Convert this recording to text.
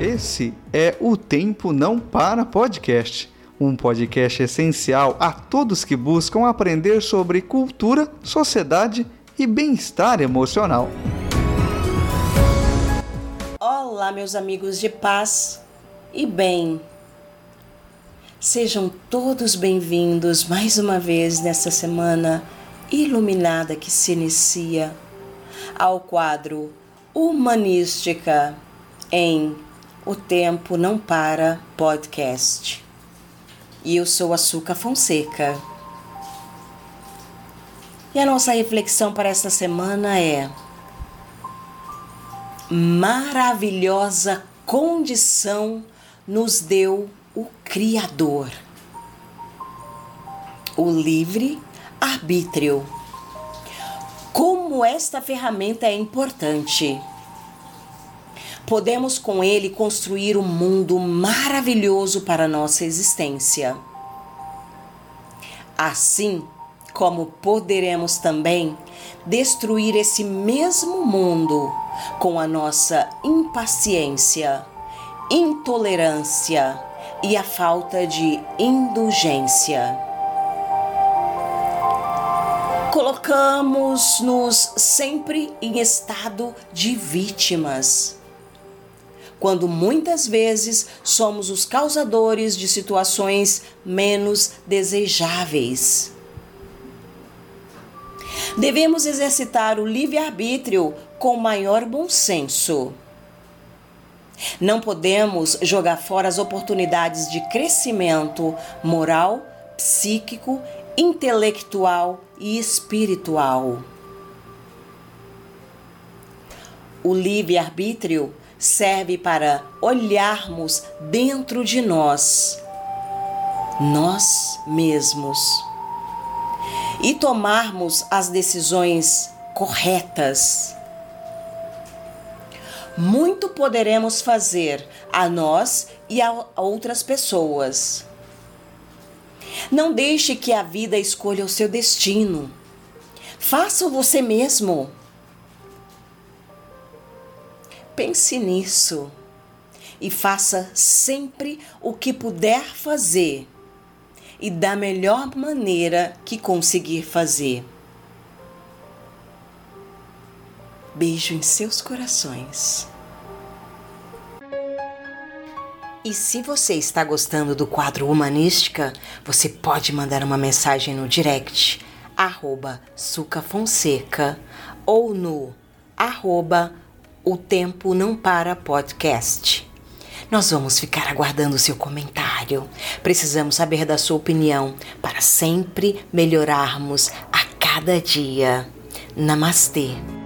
Esse é o Tempo Não Para Podcast, um podcast essencial a todos que buscam aprender sobre cultura, sociedade e bem-estar emocional. Olá, meus amigos de paz e bem. Sejam todos bem-vindos mais uma vez nessa semana iluminada que se inicia ao quadro Humanística em O Tempo Não Para Podcast. E eu sou Açúcar Fonseca. E a nossa reflexão para esta semana é: maravilhosa condição nos deu o Criador. O livre arbítrio. Como esta ferramenta é importante. Podemos com ele construir um mundo maravilhoso para nossa existência. Assim como poderemos também destruir esse mesmo mundo com a nossa impaciência, intolerância e a falta de indulgência. Colocamos-nos sempre em estado de vítimas, quando muitas vezes somos os causadores de situações menos desejáveis. Devemos exercitar o livre-arbítrio com maior bom senso. Não podemos jogar fora as oportunidades de crescimento moral, psíquico, intelectual e espiritual. O livre-arbítrio serve para olharmos dentro de nós, nós mesmos, e tomarmos as decisões corretas muito poderemos fazer a nós e a outras pessoas. Não deixe que a vida escolha o seu destino. Faça você mesmo. Pense nisso e faça sempre o que puder fazer e da melhor maneira que conseguir fazer. Beijo em seus corações. E se você está gostando do quadro Humanística, você pode mandar uma mensagem no direct, arroba Fonseca, ou no arroba O Tempo Não Para Podcast. Nós vamos ficar aguardando o seu comentário. Precisamos saber da sua opinião para sempre melhorarmos a cada dia. Namastê!